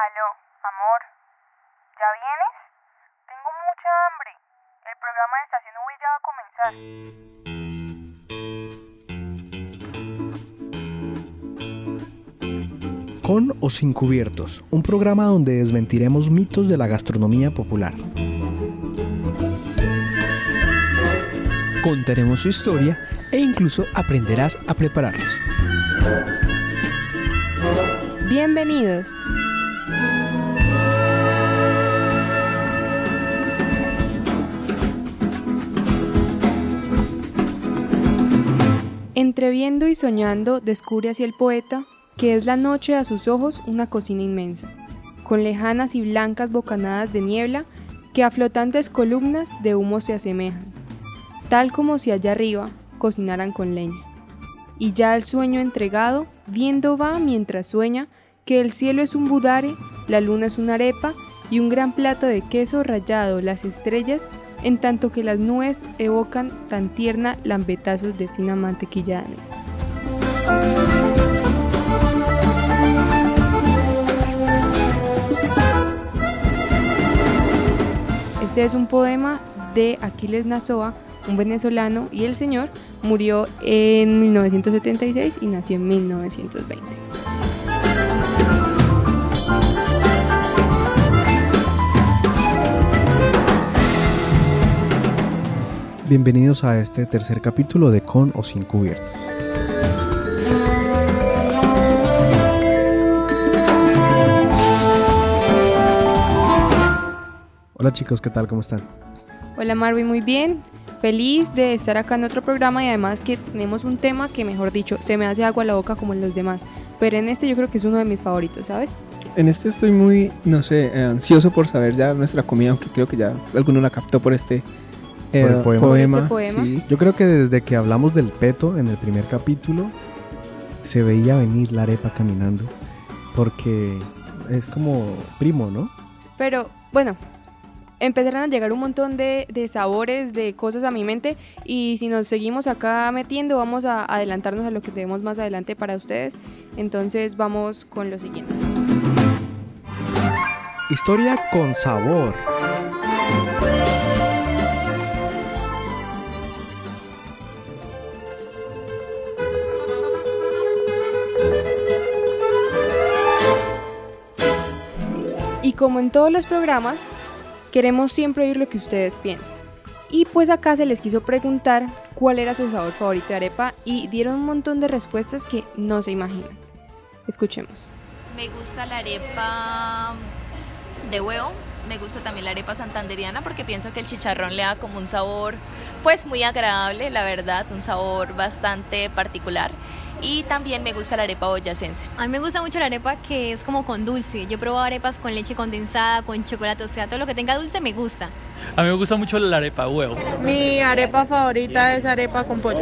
Aló, amor. ¿Ya vienes? Tengo mucha hambre. El programa de Estación V ya va a comenzar. Con o sin cubiertos, un programa donde desmentiremos mitos de la gastronomía popular. Contaremos su historia e incluso aprenderás a prepararlos. Bienvenidos. Entre viendo y soñando descubre así el poeta que es la noche a sus ojos una cocina inmensa, con lejanas y blancas bocanadas de niebla que a flotantes columnas de humo se asemejan, tal como si allá arriba cocinaran con leña. Y ya el sueño entregado, viendo va mientras sueña que el cielo es un budare, la luna es una arepa y un gran plato de queso rallado las estrellas, en tanto que las nubes evocan tan tierna lambetazos de fina mantequilla. Este es un poema de Aquiles Nazoa, un venezolano, y el señor murió en 1976 y nació en 1920. Bienvenidos a este tercer capítulo de Con o sin cubiertos. Hola chicos, ¿qué tal? ¿Cómo están? Hola Marvin, muy bien. Feliz de estar acá en otro programa y además que tenemos un tema que, mejor dicho, se me hace agua a la boca como en los demás. Pero en este yo creo que es uno de mis favoritos, ¿sabes? En este estoy muy, no sé, eh, ansioso por saber ya nuestra comida, aunque creo que ya alguno la captó por este, eh, Por el poema. Por este poema. sí. Yo creo que desde que hablamos del peto en el primer capítulo, se veía venir la arepa caminando. Porque es como primo, ¿no? Pero bueno, empezaron a llegar un montón de, de sabores, de cosas a mi mente y si nos seguimos acá metiendo vamos a adelantarnos a lo que tenemos más adelante para ustedes. Entonces vamos con lo siguiente. Historia con sabor. Como en todos los programas, queremos siempre oír lo que ustedes piensan. Y pues acá se les quiso preguntar cuál era su sabor favorito de arepa y dieron un montón de respuestas que no se imaginan. Escuchemos. Me gusta la arepa de huevo, me gusta también la arepa santanderiana porque pienso que el chicharrón le da como un sabor pues muy agradable, la verdad, un sabor bastante particular. Y también me gusta la arepa boyacense. A mí me gusta mucho la arepa que es como con dulce. Yo he probado arepas con leche condensada, con chocolate, o sea, todo lo que tenga dulce me gusta. A mí me gusta mucho la arepa huevo. Mi arepa favorita es arepa con pollo.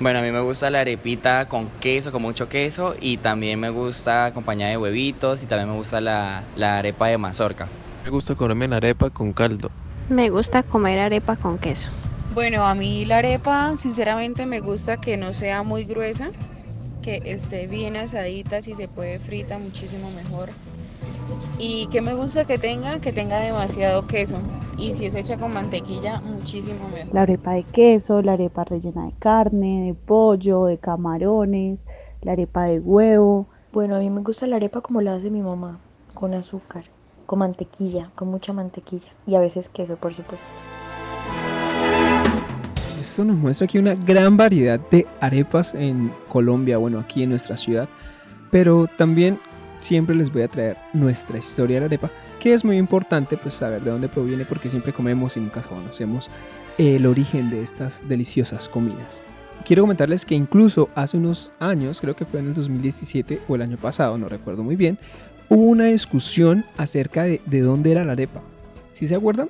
Bueno, a mí me gusta la arepita con queso, con mucho queso, y también me gusta acompañada de huevitos, y también me gusta la, la arepa de mazorca. Me gusta comerme la arepa con caldo. Me gusta comer arepa con queso. Bueno, a mí la arepa, sinceramente, me gusta que no sea muy gruesa, que esté bien asadita, si se puede frita, muchísimo mejor. Y que me gusta que tenga, que tenga demasiado queso. Y si es hecha con mantequilla, muchísimo mejor. La arepa de queso, la arepa rellena de carne, de pollo, de camarones, la arepa de huevo. Bueno, a mí me gusta la arepa como la hace mi mamá, con azúcar, con mantequilla, con mucha mantequilla y a veces queso, por supuesto. Esto nos muestra aquí una gran variedad de arepas en Colombia, bueno, aquí en nuestra ciudad. Pero también siempre les voy a traer nuestra historia de la arepa, que es muy importante pues saber de dónde proviene porque siempre comemos y nunca conocemos el origen de estas deliciosas comidas. Quiero comentarles que incluso hace unos años, creo que fue en el 2017 o el año pasado, no recuerdo muy bien, hubo una discusión acerca de, de dónde era la arepa. ¿Sí se acuerdan?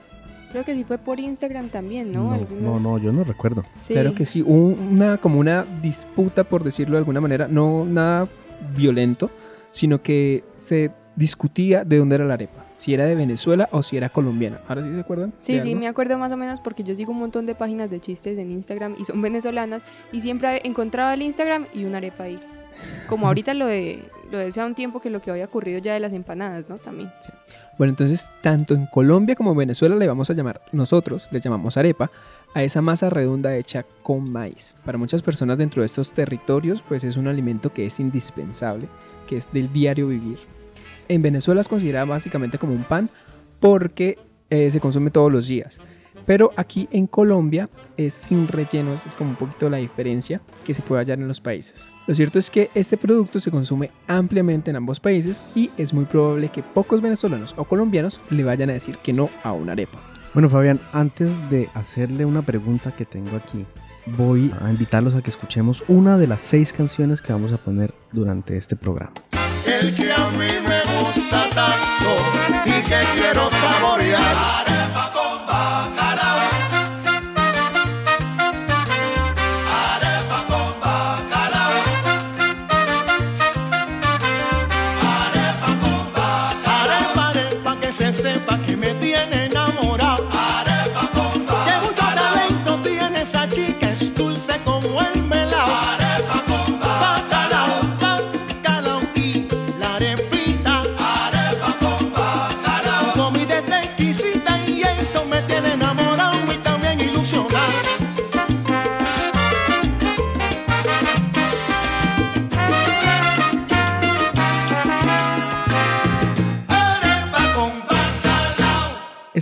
Creo que sí fue por Instagram también, ¿no? No, Algunas- no, no, yo no recuerdo. Sí. Claro que sí, hubo una, como una disputa, por decirlo de alguna manera, no nada violento, sino que se discutía de dónde era la arepa, si era de Venezuela o si era colombiana. ¿Ahora sí se acuerdan? Sí, sí, me acuerdo más o menos porque yo sigo un montón de páginas de chistes en Instagram y son venezolanas y siempre he encontrado el Instagram y una arepa ahí. Como ahorita lo de, lo de hace un tiempo que lo que había ocurrido ya de las empanadas, ¿no? También. Bueno, entonces tanto en Colombia como en Venezuela le vamos a llamar, nosotros le llamamos arepa, a esa masa redonda hecha con maíz. Para muchas personas dentro de estos territorios, pues es un alimento que es indispensable, que es del diario vivir. En Venezuela es considerada básicamente como un pan porque eh, se consume todos los días. Pero aquí en Colombia es sin relleno, esa es como un poquito la diferencia que se puede hallar en los países. Lo cierto es que este producto se consume ampliamente en ambos países y es muy probable que pocos venezolanos o colombianos le vayan a decir que no a una arepa. Bueno, Fabián, antes de hacerle una pregunta que tengo aquí, voy a invitarlos a que escuchemos una de las seis canciones que vamos a poner durante este programa. El que a mí me gusta tanto y que quiero saborear.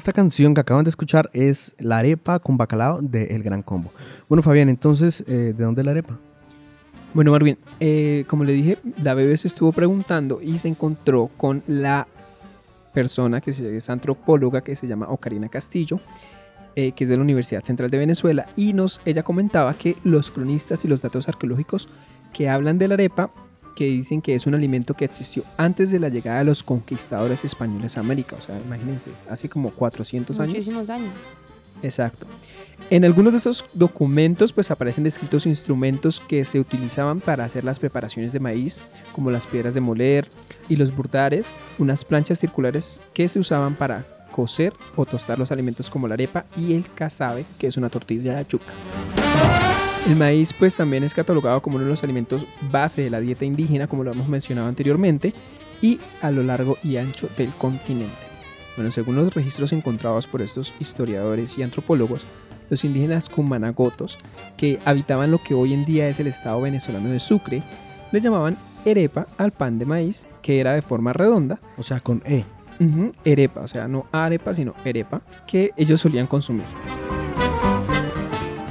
Esta canción que acaban de escuchar es La arepa con bacalao de El Gran Combo. Bueno, Fabián, entonces, eh, ¿de dónde la arepa? Bueno, Marvin, eh, como le dije, la bebé se estuvo preguntando y se encontró con la persona que es antropóloga que se llama Ocarina Castillo, eh, que es de la Universidad Central de Venezuela, y nos, ella comentaba que los cronistas y los datos arqueológicos que hablan de la arepa, que dicen que es un alimento que existió antes de la llegada de los conquistadores españoles a América, o sea, imagínense, hace como 400 años. Muchísimos años. Exacto. En algunos de estos documentos pues aparecen descritos instrumentos que se utilizaban para hacer las preparaciones de maíz, como las piedras de moler y los burdares, unas planchas circulares que se usaban para cocer o tostar los alimentos como la arepa y el casabe, que es una tortilla de yuca. El maíz pues también es catalogado como uno de los alimentos base de la dieta indígena, como lo hemos mencionado anteriormente, y a lo largo y ancho del continente. Bueno, según los registros encontrados por estos historiadores y antropólogos, los indígenas cumanagotos, que habitaban lo que hoy en día es el estado venezolano de Sucre, le llamaban arepa al pan de maíz, que era de forma redonda. O sea, con E. Ujú, arepa, o sea, no arepa, sino arepa, que ellos solían consumir.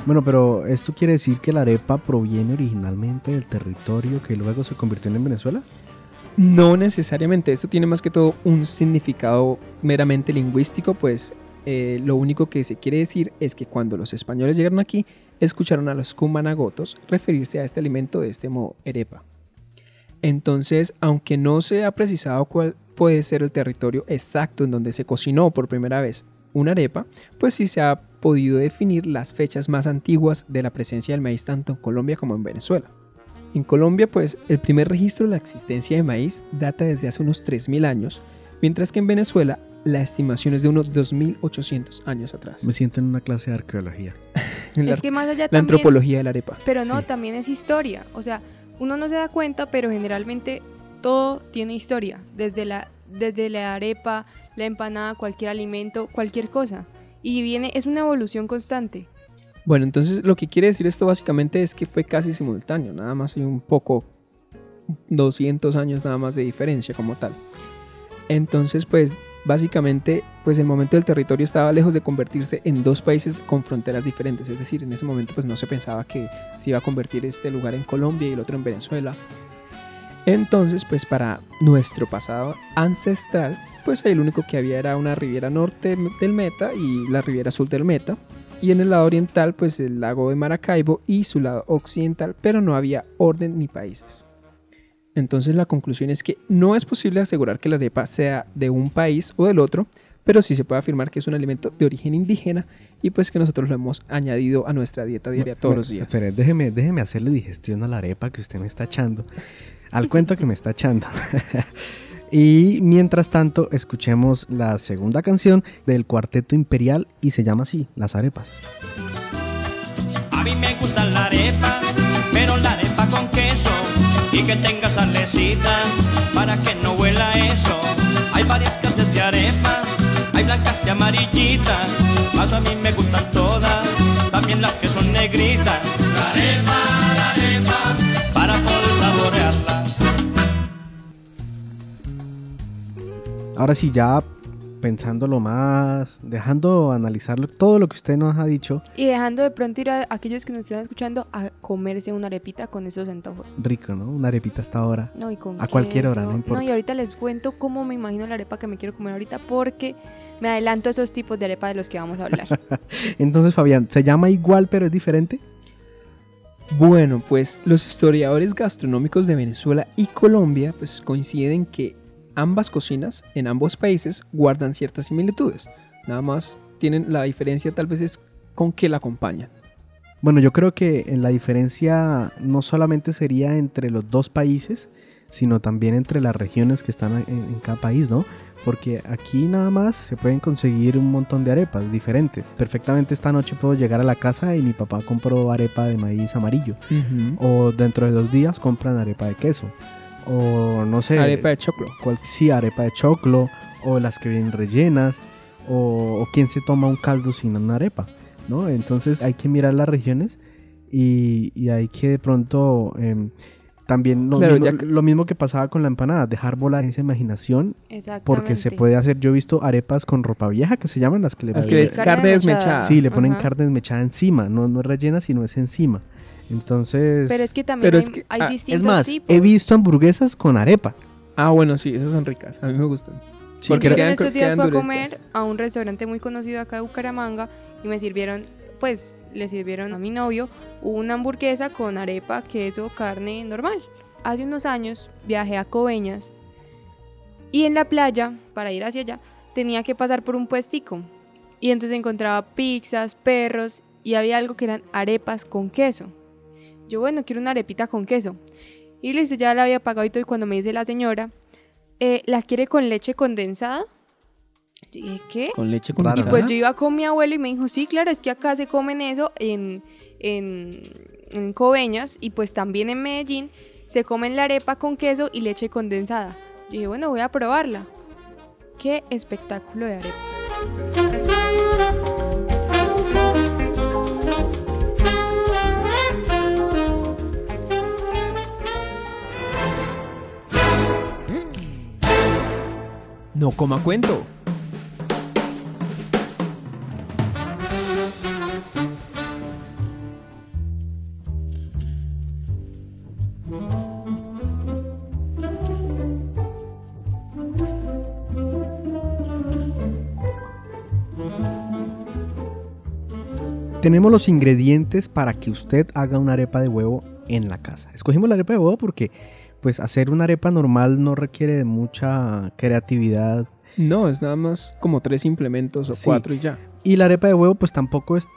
Bueno, pero ¿esto quiere decir que la arepa proviene originalmente del territorio que luego se convirtió en Venezuela? No necesariamente, esto tiene más que todo un significado meramente lingüístico, pues eh, lo único que se quiere decir es que cuando los españoles llegaron aquí, escucharon a los cumanagotos referirse a este alimento de este modo, arepa. Entonces, aunque no se ha precisado cuál puede ser el territorio exacto en donde se cocinó por primera vez una arepa, pues sí se ha podido definir las fechas más antiguas de la presencia del maíz tanto en Colombia como en Venezuela. En Colombia, pues, el primer registro de la existencia de maíz data desde hace unos 3.000 años, mientras que en Venezuela la estimación es de unos 2.800 años atrás. Me siento en una clase de arqueología. La, Es que más allá la también- antropología de la arepa. Pero no, Sí. también es historia. O sea, uno no se da cuenta, pero generalmente todo tiene historia. Desde la, desde la arepa, la empanada, cualquier alimento, cualquier cosa. Y viene, es una evolución constante. Bueno, entonces lo que quiere decir esto básicamente es que fue casi simultáneo, nada más hay un poco, 200 años nada más de diferencia como tal. Entonces, pues básicamente, pues el momento del territorio estaba lejos de convertirse en dos países con fronteras diferentes, es decir, en ese momento pues no se pensaba que se iba a convertir este lugar en Colombia y el otro en Venezuela. Entonces, pues para nuestro pasado ancestral, pues ahí lo único que había era una riviera norte del Meta y la riviera sur del Meta, y en el lado oriental pues el lago de Maracaibo y su lado occidental, pero no había orden ni países. Entonces la conclusión es que no es posible asegurar que la arepa sea de un país o del otro, pero sí se puede afirmar que es un alimento de origen indígena y pues que nosotros lo hemos añadido a nuestra dieta diaria todos Me- los días. Espere, déjeme, déjeme hacerle digestión a la arepa que usted me está echando. Al cuento que me está echando. y mientras tanto, escuchemos la segunda canción del Cuarteto Imperial y se llama así, Las Arepas. A mí me gusta la arepa, pero la arepa con queso. y que tenga salecita para que no huela eso. Hay varias clases de arepa, hay blancas y amarillitas, más a mí me gustan todas, también las que son negritas. Ahora sí, ya pensándolo más, dejando analizarlo todo lo que usted nos ha dicho, Y dejando de pronto ir a aquellos que nos están escuchando a comerse una arepita con esos antojos. rico, ¿no? Una arepita hasta ahora. No, y con a cualquier hora, no importa. y ahorita les cuento cómo me imagino la arepa que me quiero comer ahorita porque me adelanto a esos tipos de arepa de los que vamos a hablar. Entonces, Fabián, ¿se llama igual pero es diferente? Bueno, pues los historiadores gastronómicos de Venezuela y Colombia pues coinciden que ambas cocinas en ambos países guardan ciertas similitudes. Nada más tienen la diferencia tal vez es con qué la acompañan. Bueno, yo creo que la diferencia no solamente sería entre los dos países, sino también entre las regiones que están en, en cada país, ¿no? Porque aquí nada más se pueden conseguir un montón de arepas diferentes. Perfectamente esta noche puedo llegar a la casa y mi papá compró arepa de maíz amarillo. O dentro de dos días compran arepa de queso. O no sé. Arepa de choclo. cual- sí, arepa de choclo. O las que vienen rellenas. O, o quién se toma un caldo sin una arepa. ¿no? Entonces hay que mirar las regiones. Y, y hay que de pronto. em, también lo, Claro, mismo, ya que- lo mismo que pasaba con la empanada, dejar volar esa imaginación porque se puede hacer, yo he visto arepas con ropa vieja que se llaman las que le Las ponen- que es Carne carne desmechada. desmechada. Sí, le ponen Ajá. carne desmechada encima, no, no es rellena, sino es encima. Entonces... Pero es que también Pero hay, es que- hay ah, distintos Es más, tipos. he visto hamburguesas con arepa. Ah, bueno, sí, esas son ricas. A mí me gustan. Sí, Porque Yo en estos días fui a comer a un restaurante muy conocido acá de Bucaramanga y me sirvieron, pues, le sirvieron a mi novio una hamburguesa con arepa, queso, carne normal. Hace unos años viajé a Coveñas y en la playa, para ir hacia allá, tenía que pasar por un puestico. Y entonces encontraba pizzas, perros y había algo que eran arepas con queso. Yo, bueno, quiero una arepita con queso. Y listo, ya la había pagado y todo. Y cuando me dice la señora, eh, ¿la quiere con leche condensada? Yo dije, ¿qué? Con leche Raro, Y condensada. pues yo iba con mi abuelo y me dijo, sí, claro, es que acá se comen eso en, en, en Coveñas y pues también en Medellín se comen la arepa con queso y leche condensada. Yo dije, bueno, voy a probarla. Qué espectáculo de arepa. No coma cuento. Tenemos los ingredientes para que usted haga una arepa de huevo en la casa. Escogimos la arepa de huevo porque pues hacer una arepa normal no requiere de mucha creatividad No, es nada más como tres implementos o Sí. cuatro y ya. y la arepa de huevo pues tampoco es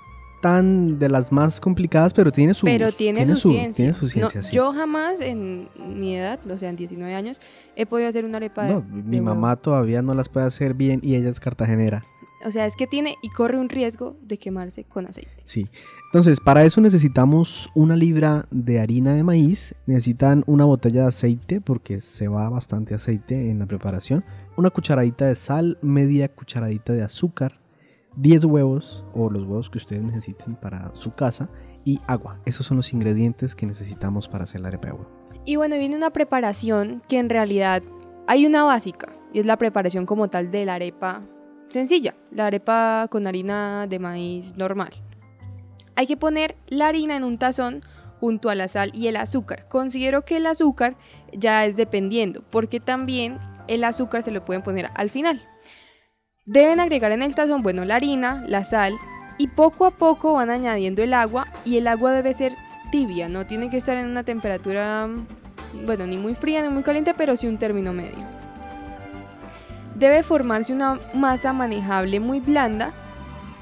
tan de las más complicadas, pero tiene su Pero tiene, su, ciencia. Tiene su No, ciencia, sí. Yo jamás en mi edad, o sea, en 19 años, he podido hacer una arepa de, No, de mi huevo. mamá todavía no las puede hacer bien y ella es cartagenera. O sea, es que tiene y corre un riesgo de quemarse con aceite. Sí. Entonces, para eso necesitamos una libra de harina de maíz, necesitan una botella de aceite porque se va bastante aceite en la preparación, una cucharadita de sal, media cucharadita de azúcar, 10 huevos o los huevos que ustedes necesiten para su casa y agua. Esos son los ingredientes que necesitamos para hacer la arepa de huevo. Y bueno, viene una preparación que en realidad hay una básica y es la preparación como tal de la arepa sencilla, la arepa con harina de maíz normal. Hay que poner la harina en un tazón junto a la sal y el azúcar. Considero que el azúcar ya es dependiendo, porque también el azúcar se lo pueden poner al final. Deben agregar en el tazón, bueno, la harina, la sal y poco a poco van añadiendo el agua y el agua debe ser tibia, no tiene que estar en una temperatura, bueno, ni muy fría ni muy caliente, pero sí un término medio. Debe formarse una masa manejable muy blanda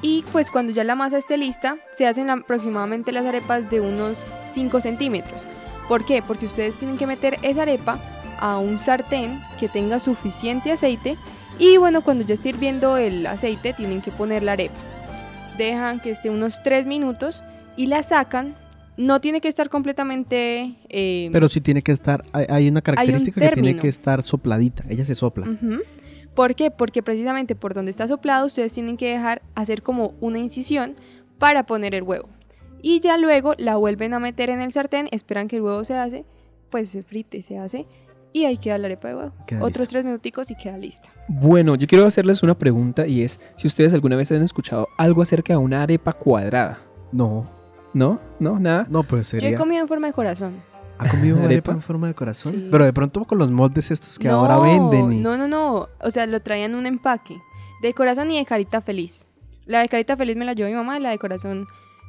y pues cuando ya la masa esté lista, se hacen aproximadamente las arepas de unos 5 centímetros. ¿Por qué? Porque ustedes tienen que meter esa arepa a un sartén que tenga suficiente aceite y bueno, cuando ya esté hirviendo el aceite tienen que poner la arepa. Dejan que esté unos 3 minutos y la sacan no tiene que estar completamente... eh, Pero sí tiene que estar, hay, hay una característica que tiene que estar sopladita. Ella se sopla. Ujú. ¿Por qué? Porque precisamente por donde está soplado ustedes tienen que dejar hacer como una incisión para poner el huevo. Y ya luego la vuelven a meter en el sartén, esperan que el huevo se hace, pues se frite, se hace y ahí queda la arepa de huevo. Queda Otros lista. tres minuticos y queda lista. Bueno, yo quiero hacerles una pregunta y es si ustedes alguna vez han escuchado algo acerca de una arepa cuadrada. No. ¿No? ¿No? ¿Nada? No, pues Yo he sería. comido en forma de corazón. ¿Ha comido arepa en forma de corazón? Sí. Pero de pronto con los moldes estos que no, ahora venden. Y... No, no, no. O sea, lo traían en un empaque. De corazón y de carita feliz. La de carita feliz me la llevó mi mamá y la de corazón,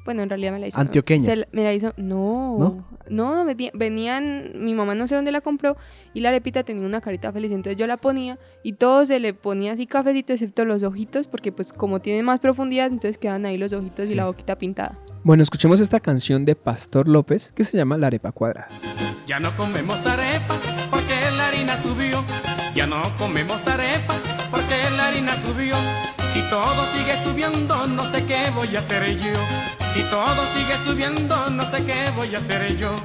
bueno, en realidad me la hizo. Antioqueña. se la- me la hizo. No. ¿No? No, venían. Mi mamá no sé dónde la compró y la arepita tenía una carita feliz. Entonces yo la ponía y todo se le ponía así cafecito, excepto los ojitos, porque pues como tiene más profundidad, entonces quedan ahí los ojitos y la boquita pintada. Bueno, escuchemos esta canción de Pastor López que se llama La arepa cuadrada. Ya no comemos arepa porque la harina subió. Ya no comemos arepa porque la harina subió. Si todo sigue subiendo, no sé qué voy a hacer yo. Si todo sigue subiendo, no sé qué voy a hacer yo.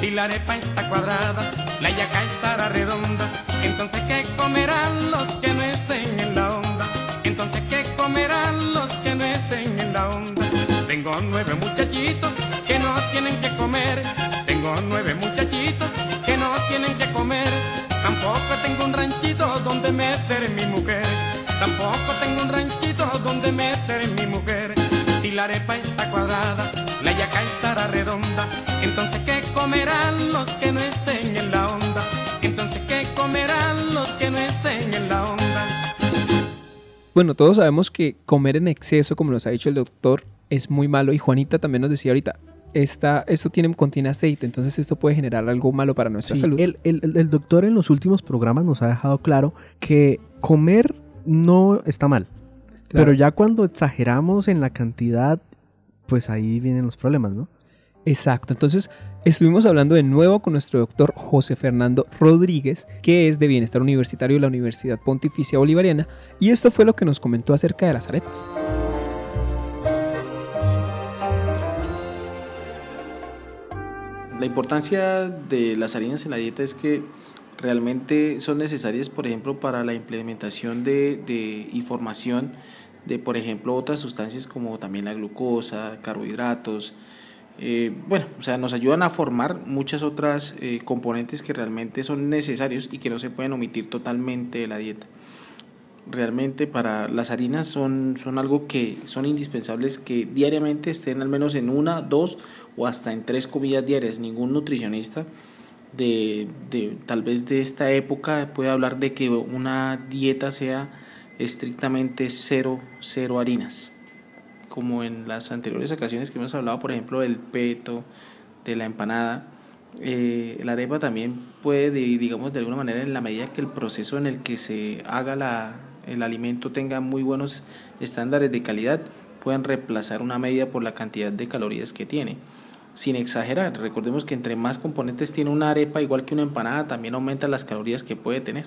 Si la arepa está cuadrada, la yaca estará redonda. Entonces, ¿qué comerán los que no estén en la onda? Entonces, ¿qué comerán los que no estén en la onda? Tengo nueve muchachitos que no tienen que comer. Tengo nueve muchachitos que no tienen que comer. Tampoco tengo un ranchito donde meter mi mujer. Tampoco tengo un ranchito donde meter Bueno, todos sabemos que comer en exceso, como nos ha dicho el doctor, es muy malo y Juanita también nos decía ahorita, esta, esto tiene, contiene aceite, entonces esto puede generar algo malo para nuestra Sí, salud. el, el- doctor en los últimos programas nos ha dejado claro que comer no está mal. Claro. Pero ya cuando exageramos en la cantidad, pues ahí vienen los problemas, ¿no? Exacto, entonces estuvimos hablando de nuevo con nuestro doctor José Fernando Rodríguez, que es de Bienestar Universitario de la Universidad Pontificia Bolivariana, y esto fue lo que nos comentó acerca de las arepas. La importancia de las harinas en la dieta es que realmente son necesarias, por ejemplo, para la implementación de, de y formación de, por ejemplo, otras sustancias como también la glucosa, carbohidratos. Eh, bueno, o sea, nos ayudan a formar muchas otras eh, componentes que realmente son necesarios y que no se pueden omitir totalmente de la dieta. Realmente para las harinas son, son algo que son indispensables que diariamente estén al menos en una, dos o hasta en tres comidas diarias. Ningún nutricionista de, de tal vez de esta época puede hablar de que una dieta sea estrictamente cero, cero harinas. Como en las anteriores ocasiones que hemos hablado, por ejemplo, del peto, de la empanada. Eh, la arepa también puede, de- digamos, de alguna manera, en la medida que el proceso en el que se haga la, el alimento tenga muy buenos estándares de calidad, pueden reemplazar una medida por la cantidad de calorías que tiene. Sin exagerar, recordemos que entre más componentes tiene una arepa, igual que una empanada, también aumenta las calorías que puede tener.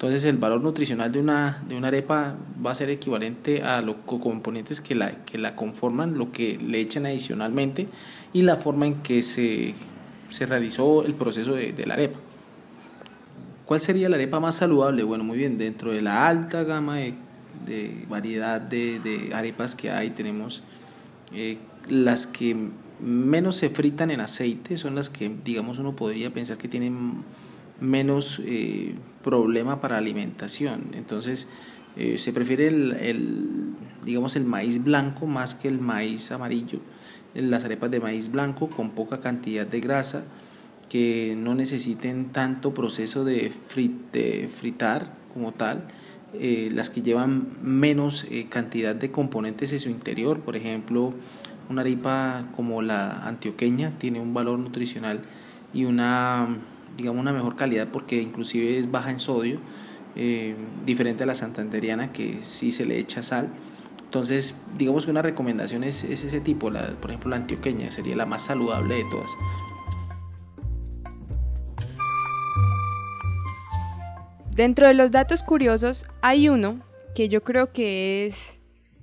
Entonces el valor nutricional de una, de una arepa va a ser equivalente a los componentes que la, que la conforman, lo que le echan adicionalmente y la forma en que se, se realizó el proceso de, de la arepa. ¿Cuál sería la arepa más saludable? Bueno, muy bien, dentro de la alta gama de, de variedad de, de arepas que hay, tenemos eh, las que menos se fritan en aceite, son las que, digamos, uno podría pensar que tienen menos eh, problema para alimentación. Entonces, eh, se prefiere el, digamos, el maíz blanco más que el maíz amarillo. Las arepas de maíz blanco con poca cantidad de grasa, que no necesiten tanto proceso de, frit- de fritar como tal, eh, las que llevan menos eh, cantidad de componentes en su interior, por ejemplo, una arepa como la antioqueña tiene un valor nutricional y una, digamos, una mejor calidad porque inclusive es baja en sodio, eh, diferente a la santanderiana que sí se le echa sal. Entonces, digamos que una recomendación es, es ese tipo, la, por ejemplo la antioqueña sería la más saludable de todas. Dentro de los datos curiosos hay uno que yo creo que es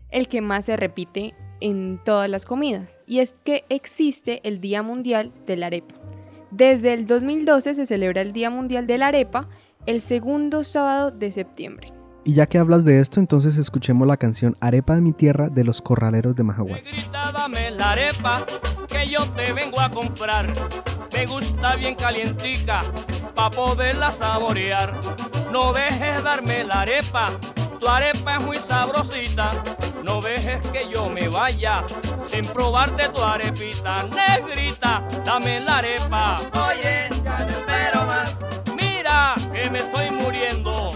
el que más se repite en todas las comidas, y es que existe el Día Mundial de la Arepa. Desde el 2012 se celebra el Día Mundial de la Arepa el segundo sábado de septiembre. Y ya que hablas de esto, entonces escuchemos la canción Arepa de mi tierra de los corraleros de Majagual. Negrita, dame la arepa que yo te vengo a comprar. Me gusta bien calientica pa' poderla saborear. No dejes darme la arepa, tu arepa es muy sabrosita. No dejes que yo me vaya sin probarte tu arepita. Negrita, dame la arepa. Oye, ya no espero más. Mira que me estoy muriendo.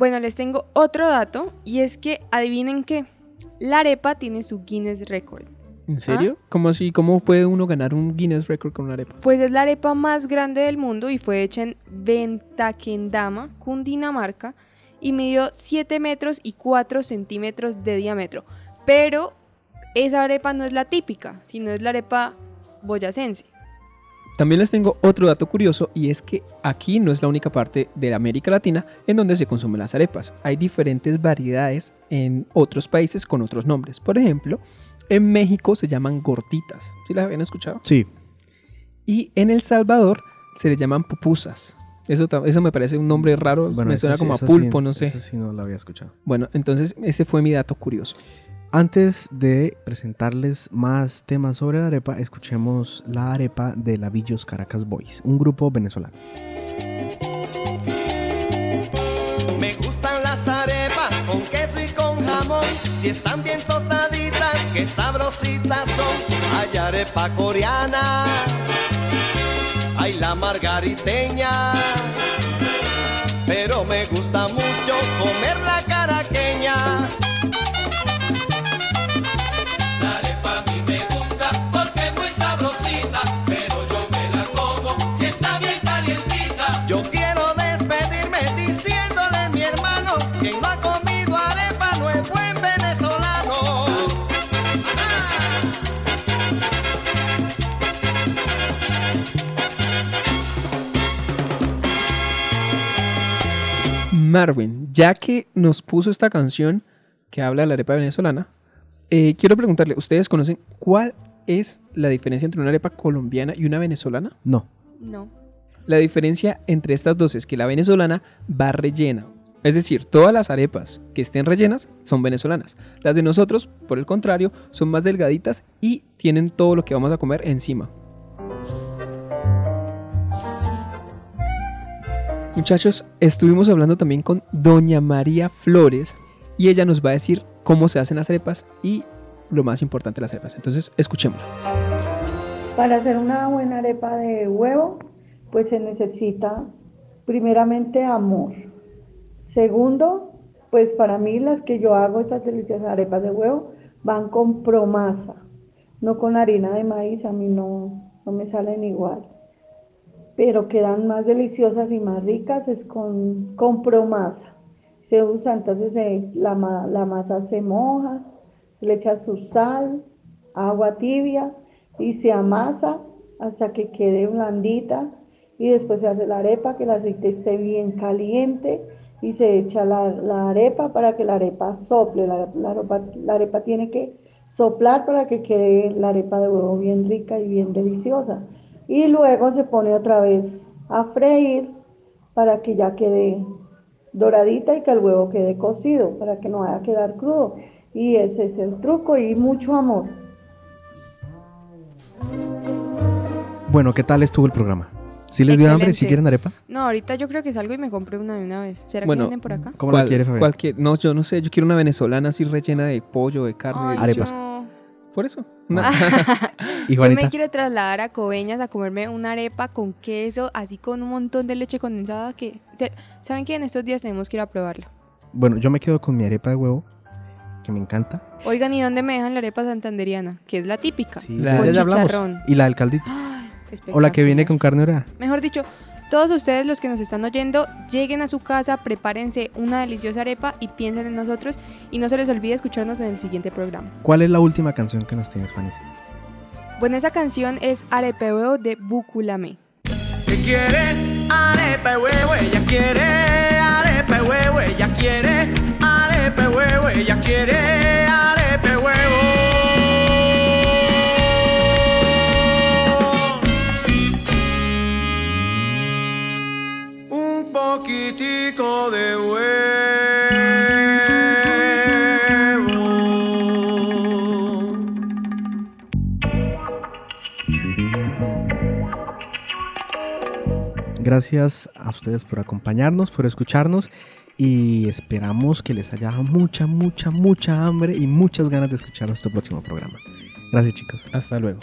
Bueno, les tengo otro dato y es que adivinen qué, la arepa tiene su Guinness Record. ¿En serio? ¿Cómo así? ¿Cómo puede uno ganar un Guinness Record con una arepa? Pues es la arepa más grande del mundo y fue hecha en Ventaquendama, Cundinamarca, y midió 7 metros y 4 centímetros de diámetro. Pero esa arepa no es la típica, sino es la arepa boyacense. También les tengo otro dato curioso y es que aquí no es la única parte de América Latina en donde se consumen las arepas. Hay diferentes variedades en otros países con otros nombres. Por ejemplo, en México se llaman gorditas. ¿Sí las habían escuchado? Sí. Y en El Salvador se le llaman pupusas. Eso, eso me parece un nombre raro, me suena sí- como a esa sí- pulpo, no sé. sí no la había escuchado. Bueno, entonces ese fue mi dato curioso. Antes de presentarles más temas sobre la arepa, escuchemos la arepa de Lavillos Caracas Boys, un grupo venezolano. Me gustan las arepas con queso y con jamón. Si están bien tostaditas, qué sabrositas son. Hay arepa coreana, hay la margariteña. Pero me gusta mucho comer Marvin, ya que nos puso esta canción que habla de la arepa venezolana, eh, quiero preguntarle, ¿ustedes conocen cuál es la diferencia entre una arepa colombiana y una venezolana? No. No. La diferencia entre estas dos es que la venezolana va rellena. Es decir, todas las arepas que estén rellenas son venezolanas. Las de nosotros, por el contrario, son más delgaditas y tienen todo lo que vamos a comer encima. Muchachos, estuvimos hablando también con Doña María Flores y ella nos va a decir cómo se hacen las arepas y lo más importante las arepas. Entonces, escuchémosla. Para hacer una buena arepa de huevo, pues se necesita primeramente amor. Segundo, pues para mí las que yo hago, esas deliciosas arepas de huevo, van con promasa, no con harina de maíz, a mí no, no me salen igual. Pero quedan más deliciosas y más ricas es con, con promasa. Se usa, entonces es- la, la masa se moja, se le echa su sal, agua tibia y se amasa hasta que quede blandita y después se hace la arepa, que el aceite esté bien caliente y se echa la, la arepa para que la arepa sople. La, la arepa tiene que soplar para que quede la arepa de huevo bien rica y bien deliciosa. Y luego se pone otra vez a freír para que ya quede doradita y que el huevo quede cocido, para que no vaya a quedar crudo. Y ese es el truco y mucho amor. Bueno, ¿qué tal estuvo el programa? ¿Sí les dio hambre? ¿Sí Excelente. quieren arepa? No, ahorita yo creo que salgo y me compré una de una vez. ¿Será que Bueno, venden por acá? ¿Cómo la ¿Cuál- quiere, Fabián? No, yo no sé, yo quiero una venezolana así rellena de pollo, de carne, Ay, deliciosa. no. Por eso. una- ¿Y Yo me quiero trasladar a Coveñas a comerme una arepa con queso, así con un montón de leche condensada que... ¿Saben que En estos días tenemos que ir a probarla. Bueno, yo me quedo con mi arepa de huevo, que me encanta. Oigan, ¿y dónde me dejan la arepa santanderiana? Que es la típica. La- con chicharrón. Y la del caldito. Ay, O la que viene con carne oreada. Mejor dicho, Todos ustedes los que nos están oyendo, lleguen a su casa, prepárense una deliciosa arepa y piensen en nosotros y no se les olvide escucharnos en el siguiente programa. ¿Cuál es la última canción que nos tienes, Fanny? Bueno, esa canción es Arepe Huevo de Buculame. ¿Qué quiere? Arepa y huevo, ella quiere. Arepa y huevo, ella quiere. Arepa y huevo, ella quiere. Gracias a ustedes por acompañarnos, por escucharnos y esperamos que les haya mucha, mucha, mucha hambre y muchas ganas de escuchar nuestro próximo programa. Gracias chicos. Hasta luego.